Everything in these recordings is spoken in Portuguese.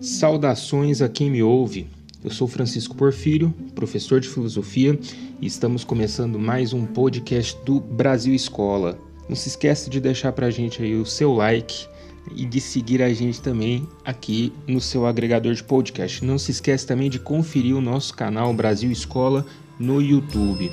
Saudações a quem me ouve. Eu sou Francisco Porfírio, professor de filosofia, e estamos começando mais um podcast do Brasil Escola. Não se esqueça de deixar pra gente aí o seu like e de seguir a gente também aqui no seu agregador de podcast. Não se esqueça também de conferir o nosso canal Brasil Escola no YouTube.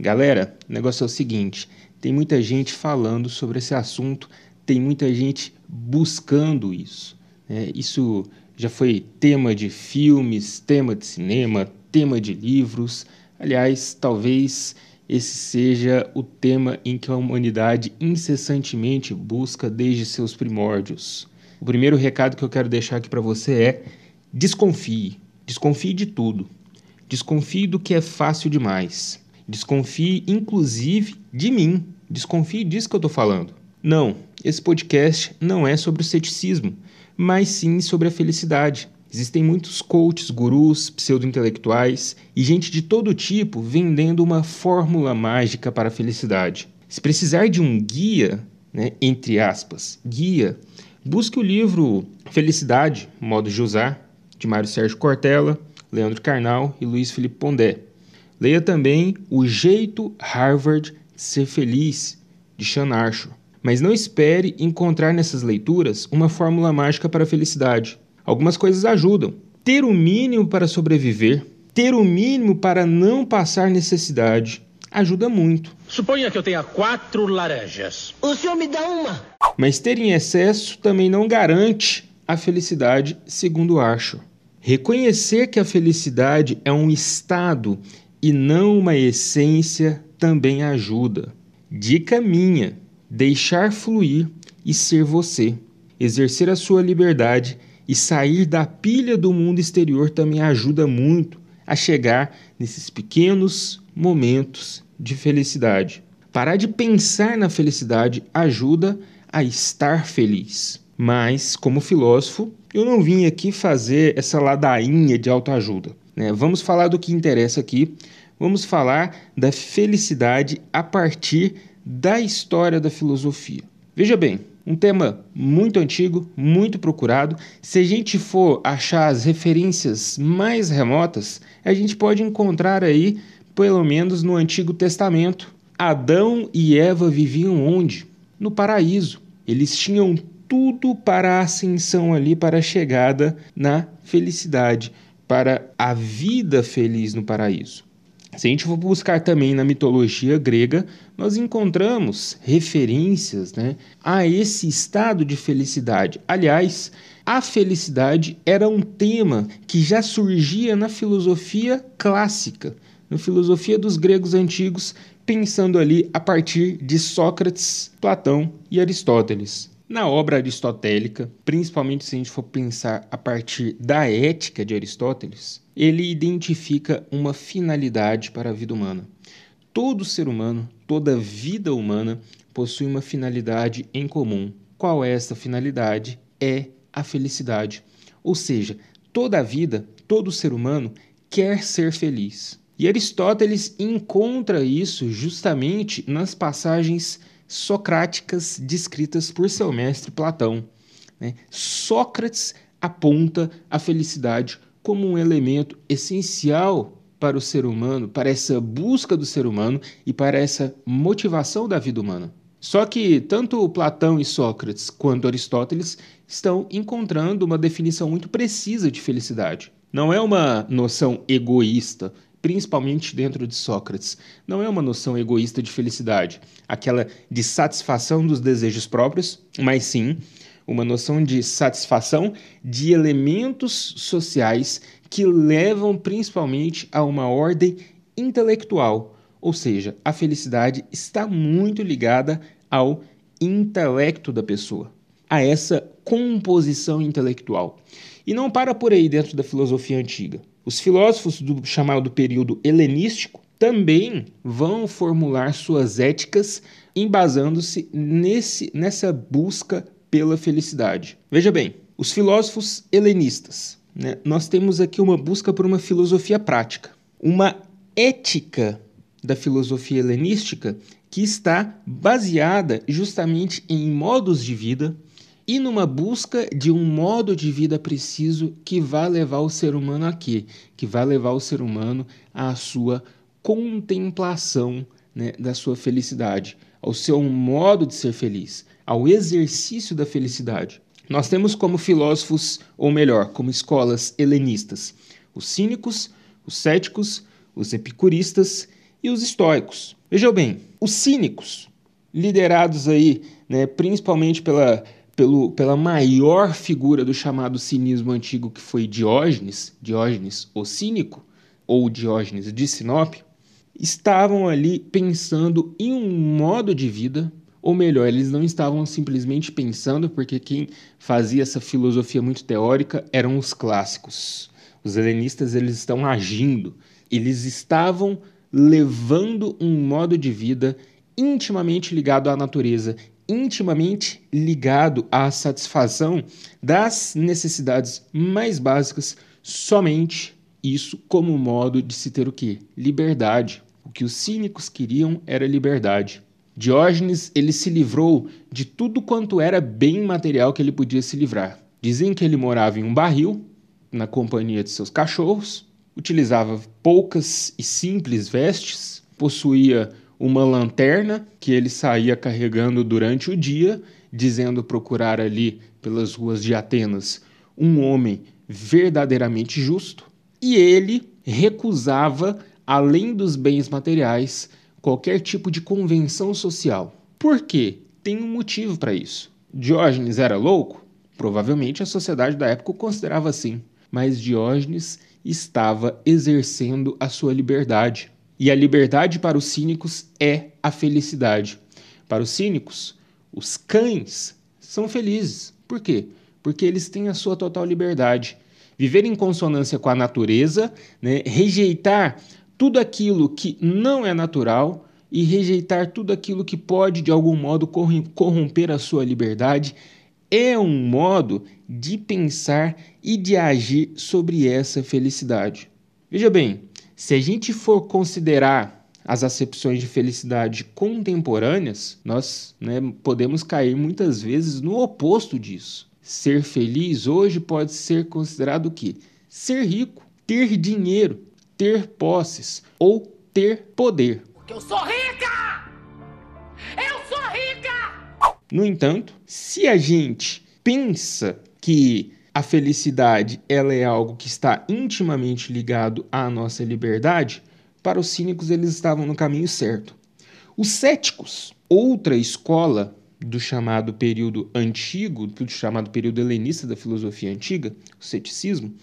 Galera, o negócio é o seguinte: tem muita gente falando sobre esse assunto, tem muita gente buscando isso. Né? Isso já foi tema de filmes, tema de cinema, tema de livros. Aliás, talvez esse seja o tema em que a humanidade incessantemente busca desde seus primórdios. O primeiro recado que eu quero deixar aqui para você é: desconfie. Desconfie de tudo. Desconfie do que é fácil demais. Desconfie, inclusive, de mim. Desconfie disso que eu estou falando. Não, esse podcast não é sobre o ceticismo, mas sim sobre a felicidade. Existem muitos coaches, gurus, pseudo-intelectuais e gente de todo tipo vendendo uma fórmula mágica para a felicidade. Se precisar de um guia, né, entre aspas, guia, busque o livro Felicidade, Modo de Usar, de Mário Sérgio Cortella, Leandro Carnal e Luiz Felipe Pondé. Leia também O Jeito Harvard Ser Feliz, de Sean Archer. Mas não espere encontrar nessas leituras uma fórmula mágica para a felicidade. Algumas coisas ajudam. Ter o mínimo para sobreviver, ter o mínimo para não passar necessidade, ajuda muito. Suponha que eu tenha quatro laranjas. O senhor me dá uma? Mas ter em excesso também não garante a felicidade, segundo Archer. Reconhecer que a felicidade é um estado e não uma essência também ajuda. Dica minha: deixar fluir e ser você. Exercer a sua liberdade e sair da pilha do mundo exterior também ajuda muito a chegar nesses pequenos momentos de felicidade. Parar de pensar na felicidade ajuda a estar feliz. Mas, como filósofo, eu não vim aqui fazer essa ladainha de autoajuda. Né? Vamos falar do que interessa aqui. Vamos falar da felicidade a partir da história da filosofia. Veja bem, um tema muito antigo, muito procurado. Se a gente for achar as referências mais remotas, a gente pode encontrar aí, pelo menos no Antigo Testamento, Adão e Eva viviam onde? No paraíso. Eles tinham tudo para a ascensão ali, para a chegada na felicidade, para a vida feliz no paraíso. Se a gente for buscar também na mitologia grega, nós encontramos referências né, a esse estado de felicidade. Aliás, a felicidade era um tema que já surgia na filosofia clássica, na filosofia dos gregos antigos, pensando ali a partir de Sócrates, Platão e Aristóteles. Na obra aristotélica, principalmente se a gente for pensar a partir da ética de Aristóteles, ele identifica uma finalidade para a vida humana. Todo ser humano, toda vida humana possui uma finalidade em comum. Qual é essa finalidade? É a felicidade. Ou seja, toda vida, todo ser humano quer ser feliz. E Aristóteles encontra isso justamente nas passagens socráticas descritas por seu mestre Platão. Né? Sócrates aponta a felicidade como um elemento essencial para o ser humano, para essa busca do ser humano e para essa motivação da vida humana. Só que tanto Platão e Sócrates quanto Aristóteles estão encontrando uma definição muito precisa de felicidade. Não é uma noção egoísta, principalmente dentro de Sócrates, não é uma noção egoísta de felicidade, aquela de satisfação dos desejos próprios, mas sim uma noção de satisfação de elementos sociais que levam principalmente a uma ordem intelectual, ou seja, a felicidade está muito ligada ao intelecto da pessoa, a essa composição intelectual. E não para por aí dentro da filosofia antiga. Os filósofos do chamado período helenístico também vão formular suas éticas embasando-se nessa busca pela felicidade. Veja bem, os filósofos helenistas, né, nós temos aqui uma busca por uma filosofia prática, uma ética da filosofia helenística que está baseada justamente em modos de vida e numa busca de um modo de vida preciso que vai levar o ser humano a quê? Que vai levar o ser humano à sua contemplação né, da sua felicidade, ao seu modo de ser feliz, ao exercício da felicidade. Nós temos como filósofos, ou melhor, como escolas helenistas, os cínicos, os céticos, os epicuristas e os estoicos. Vejam bem, os cínicos, liderados aí, né, principalmente pela, pelo, pela maior figura do chamado cinismo antigo, que foi Diógenes, Diógenes o cínico, ou Diógenes de Sinop, estavam ali pensando em um modo de vida, ou melhor, eles não estavam simplesmente pensando, porque quem fazia essa filosofia muito teórica eram os clássicos. Os helenistas eles estão agindo, eles estavam levando um modo de vida intimamente ligado à natureza, intimamente ligado à satisfação das necessidades mais básicas, somente isso como modo de se ter o que? Liberdade. O que os cínicos queriam era liberdade. Diógenes ele se livrou de tudo quanto era bem material que ele podia se livrar. Dizem que ele morava em um barril, na companhia de seus cachorros, utilizava poucas e simples vestes, possuía uma lanterna que ele saía carregando durante o dia, dizendo procurar ali pelas ruas de Atenas um homem verdadeiramente justo, e ele recusava, além dos bens materiais, qualquer tipo de convenção social. Por quê? Tem um motivo para isso. Diógenes era louco? Provavelmente a sociedade da época o considerava assim, mas Diógenes estava exercendo a sua liberdade. E a liberdade para os cínicos é a felicidade. Para os cínicos, os cães são felizes. Por quê? Porque eles têm a sua total liberdade. Viver em consonância com a natureza, né? rejeitar tudo aquilo que não é natural e rejeitar tudo aquilo que pode, de algum modo, corromper a sua liberdade é um modo de pensar e de agir sobre essa felicidade. Veja bem, se a gente for considerar as acepções de felicidade contemporâneas, nós né, podemos cair muitas vezes no oposto disso. Ser feliz hoje pode ser considerado o quê? Ser rico, ter dinheiro, ter posses ou ter poder. Porque eu sou rica! Eu sou rica! No entanto, se a gente pensa que a felicidade ela é algo que está intimamente ligado à nossa liberdade, para os cínicos eles estavam no caminho certo. Os céticos, outra escola do chamado período antigo, do chamado período helenista da filosofia antiga, o ceticismo,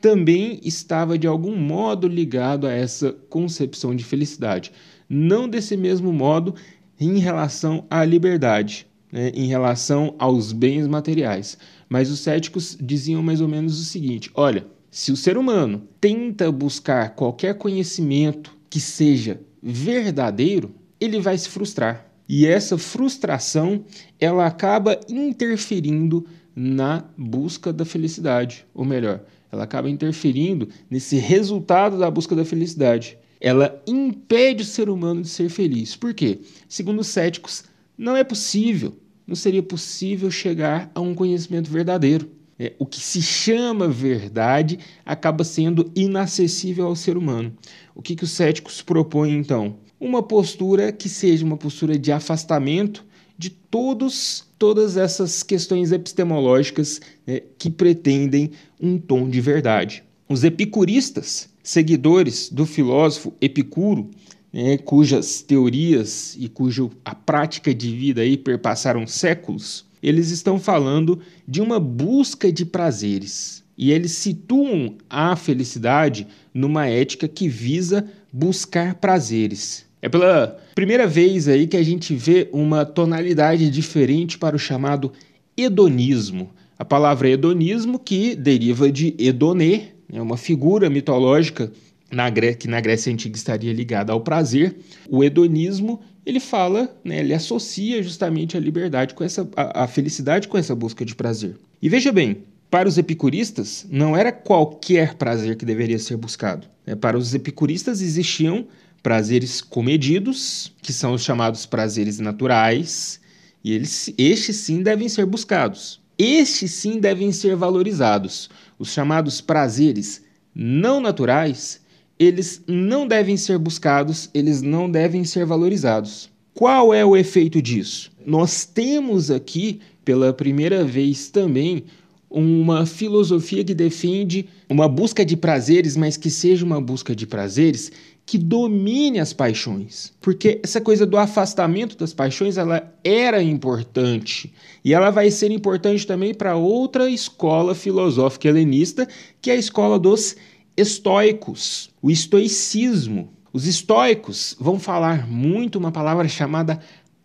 também estava de algum modo ligado a essa concepção de felicidade. Não desse mesmo modo em relação à liberdade, né, em relação aos bens materiais. Mas os céticos diziam mais ou menos o seguinte: olha, se o ser humano tenta buscar qualquer conhecimento que seja verdadeiro, ele vai se frustrar. E essa frustração, ela acaba interferindo na busca da felicidade, ou melhor, ela acaba interferindo nesse resultado da busca da felicidade. Ela impede o ser humano de ser feliz. Por quê? Segundo os céticos, não é possível não seria possível chegar a um conhecimento verdadeiro. É, o que se chama verdade acaba sendo inacessível ao ser humano. O que, que os céticos propõem então? Uma postura que seja uma postura de afastamento de todos, todas essas questões epistemológicas né, que pretendem um tom de verdade. Os epicuristas, seguidores do filósofo Epicuro, né, cujas teorias e cuja a prática de vida aí perpassaram séculos, eles estão falando de uma busca de prazeres. E eles situam a felicidade numa ética que visa buscar prazeres. É pela primeira vez aí que a gente vê uma tonalidade diferente para o chamado hedonismo. A palavra hedonismo que deriva de Edonê, é uma figura mitológica na que na Grécia Antiga estaria ligada ao prazer, o hedonismo ele fala, né, ele associa justamente a liberdade com essa, a, a felicidade com essa busca de prazer. E veja bem, Para os epicuristas, não era qualquer prazer que deveria ser buscado. Né? Para os epicuristas existiam prazeres comedidos, que são os chamados prazeres naturais, e eles, estes sim devem ser buscados. Estes sim devem ser valorizados. Os chamados prazeres não naturais, eles não devem ser buscados, eles não devem ser valorizados. Qual é o efeito disso? Nós temos aqui, pela primeira vez também, uma filosofia que defende uma busca de prazeres, mas que seja uma busca de prazeres que domine as paixões. Porque essa coisa do afastamento das paixões, ela era importante. E ela vai ser importante também para outra escola filosófica helenista, que é a escola dos estoicos, o estoicismo. Os estoicos vão falar muito uma palavra chamada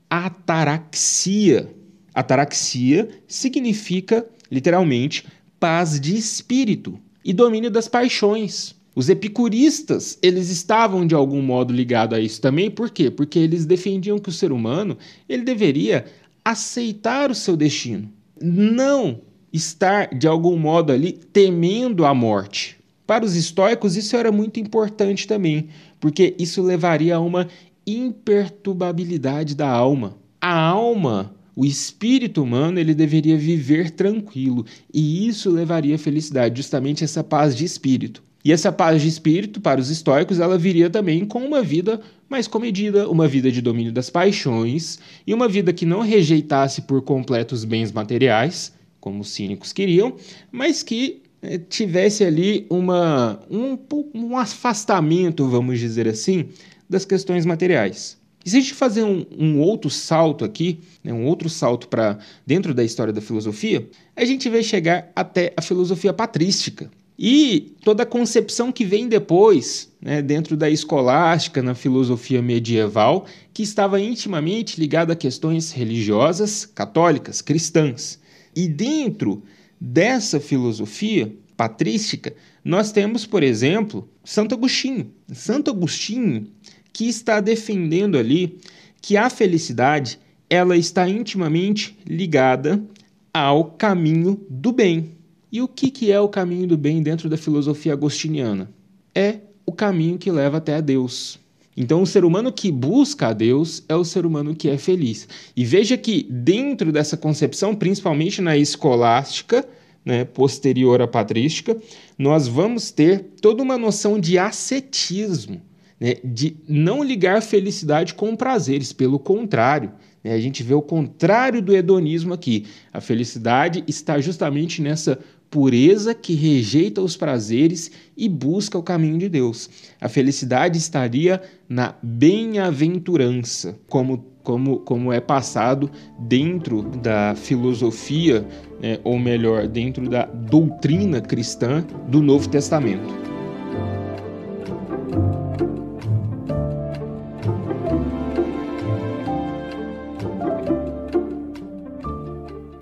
ataraxia. Ataraxia significa, literalmente, paz de espírito e domínio das paixões. Os epicuristas, eles estavam de algum modo ligados a isso também, por quê? Porque eles defendiam que o ser humano, ele deveria aceitar o seu destino, não estar de algum modo ali temendo a morte. Para os estoicos isso era muito importante também, porque isso levaria a uma imperturbabilidade da alma. A alma, o espírito humano, ele deveria viver tranquilo, e isso levaria à felicidade, justamente essa paz de espírito. E essa paz de espírito, para os estoicos, ela viria também com uma vida mais comedida, uma vida de domínio das paixões e uma vida que não rejeitasse por completo os bens materiais, como os cínicos queriam, mas que tivesse ali uma, um, um afastamento, vamos dizer assim, das questões materiais. E se a gente fazer um, um outro salto aqui, né, um outro salto para dentro da história da filosofia, a gente vai chegar até a filosofia patrística, e toda a concepção que vem depois, né, dentro da escolástica, na filosofia medieval, que estava intimamente ligada a questões religiosas, católicas, cristãs. E dentro dessa filosofia patrística, nós temos, por exemplo, Santo Agostinho. Santo Agostinho que está defendendo ali que a felicidade ela está intimamente ligada ao caminho do bem. E o que, que é o caminho do bem dentro da filosofia agostiniana? É o caminho que leva até a Deus. Então, o ser humano que busca a Deus é o ser humano que é feliz. E veja que, dentro dessa concepção, principalmente na escolástica, né, posterior à patrística, nós vamos ter toda uma noção de ascetismo, né, de não ligar felicidade com prazeres, pelo contrário. Né, a gente vê o contrário do hedonismo aqui. A felicidade está justamente nessa pureza que rejeita os prazeres e busca o caminho de Deus. A felicidade estaria na bem-aventurança, como, como, como é passado dentro da filosofia, né, ou melhor, dentro da doutrina cristã do Novo Testamento.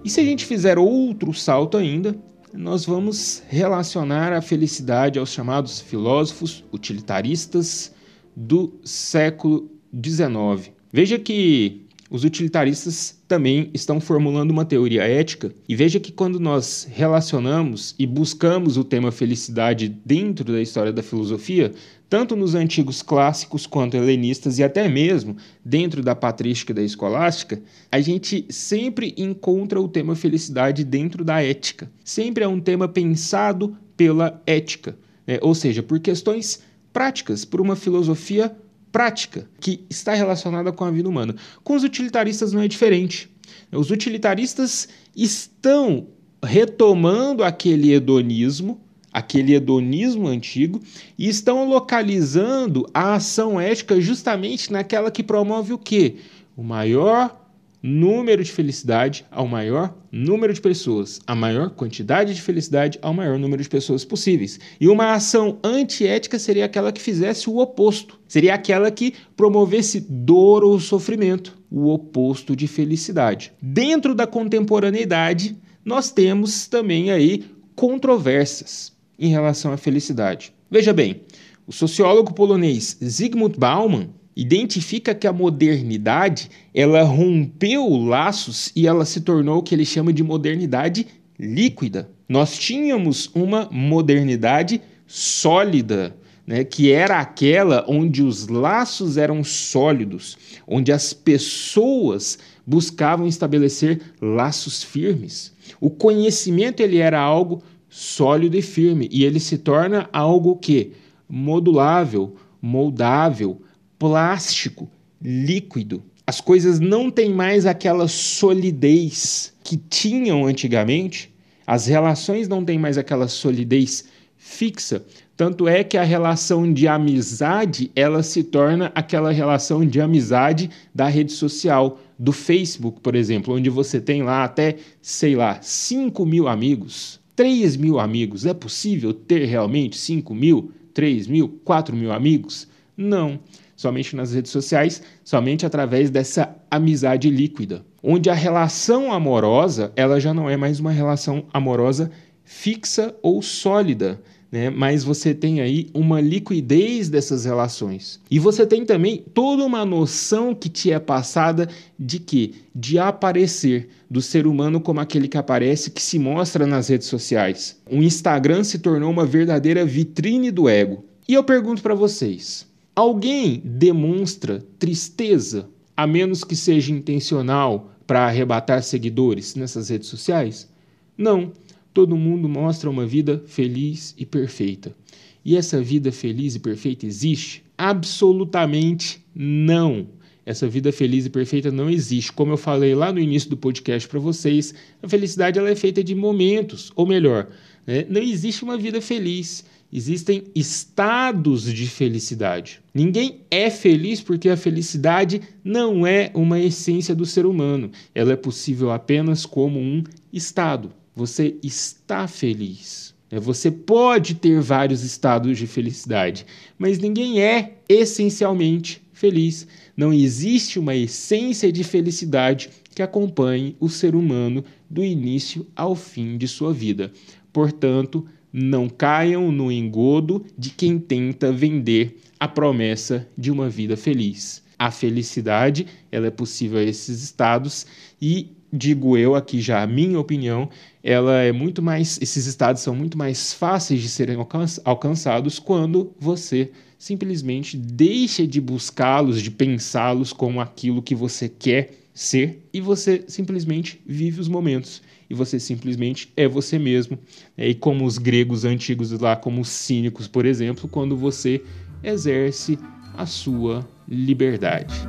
E se a gente fizer outro salto ainda, nós vamos relacionar a felicidade aos chamados filósofos utilitaristas do século XIX. Veja que os utilitaristas também estão formulando uma teoria ética, e veja que quando nós relacionamos e buscamos o tema felicidade dentro da história da filosofia, tanto nos antigos clássicos quanto helenistas e até mesmo dentro da patrística da escolástica, a gente sempre encontra o tema felicidade dentro da ética. Sempre é um tema pensado pela ética, né? ou seja, por questões práticas, por uma filosofia prática que está relacionada com a vida humana. Com os utilitaristas não é diferente. Os utilitaristas estão retomando aquele hedonismo, aquele hedonismo antigo, e estão localizando a ação ética justamente naquela que promove o quê? O maior número de felicidade ao maior número de pessoas, a maior quantidade de felicidade ao maior número de pessoas possíveis. E uma ação antiética seria aquela que fizesse o oposto, seria aquela que promovesse dor ou sofrimento, o oposto de felicidade. Dentro da contemporaneidade, nós temos também aí controvérsias em relação à felicidade. Veja bem, o sociólogo polonês Zygmunt Bauman identifica que a modernidade ela rompeu laços e ela se tornou o que ele chama de modernidade líquida. Nós tínhamos uma modernidade sólida, né, que era aquela onde os laços eram sólidos, onde as pessoas buscavam estabelecer laços firmes. O conhecimento ele era algo sólido e firme e ele se torna algo que modulável, moldável, plástico, líquido. As coisas não têm mais aquela solidez que tinham antigamente. As relações não têm mais aquela solidez fixa. Tanto é que a relação de amizade ela se torna aquela relação de amizade da rede social, do Facebook, por exemplo, onde você tem lá até, sei lá, 5 mil amigos, 3 mil amigos. É possível ter realmente 5 mil, 3 mil, 4 mil amigos? Não. Somente nas redes sociais, somente através dessa amizade líquida, onde a relação amorosa ela já não é mais uma relação amorosa fixa ou sólida, né? mas você tem aí uma liquidez dessas relações. E você tem também toda uma noção que te é passada de que? De aparecer, do ser humano como aquele que aparece, que se mostra nas redes sociais. O Instagram se tornou uma verdadeira vitrine do ego. E eu pergunto para vocês: alguém demonstra tristeza, a menos que seja intencional, para arrebatar seguidores nessas redes sociais? Não todo mundo mostra uma vida feliz e perfeita. E essa vida feliz e perfeita existe? Absolutamente não. Essa vida feliz e perfeita não existe. Como eu falei lá no início do podcast para vocês, a felicidade ela é feita de momentos, ou melhor, né? não existe uma vida feliz. Existem estados de felicidade. Ninguém é feliz porque a felicidade não é uma essência do ser humano. Ela é possível apenas como um estado você está feliz. Né? Você pode ter vários estados de felicidade, mas ninguém é essencialmente feliz. Não existe uma essência de felicidade que acompanhe o ser humano do início ao fim de sua vida. Portanto, não caiam no engodo de quem tenta vender a promessa de uma vida feliz. A felicidade, ela é possível a esses estados e digo eu aqui já a minha opinião, ela é muito mais, esses estados são muito mais fáceis de serem alcançados quando você simplesmente deixa de buscá-los, de pensá-los como aquilo que você quer ser e você simplesmente vive os momentos e você simplesmente é você mesmo. É, e como os gregos antigos lá, como os cínicos, por exemplo, quando você exerce a sua liberdade.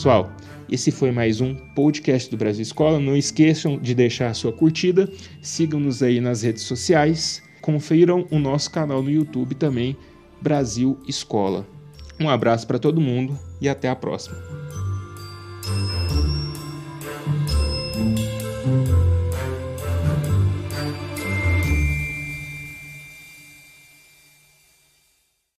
Pessoal, esse foi mais um podcast do Brasil Escola. Não esqueçam de deixar a sua curtida, sigam-nos aí nas redes sociais, confiram o nosso canal no YouTube também, Brasil Escola. Um abraço para todo mundo e até a próxima.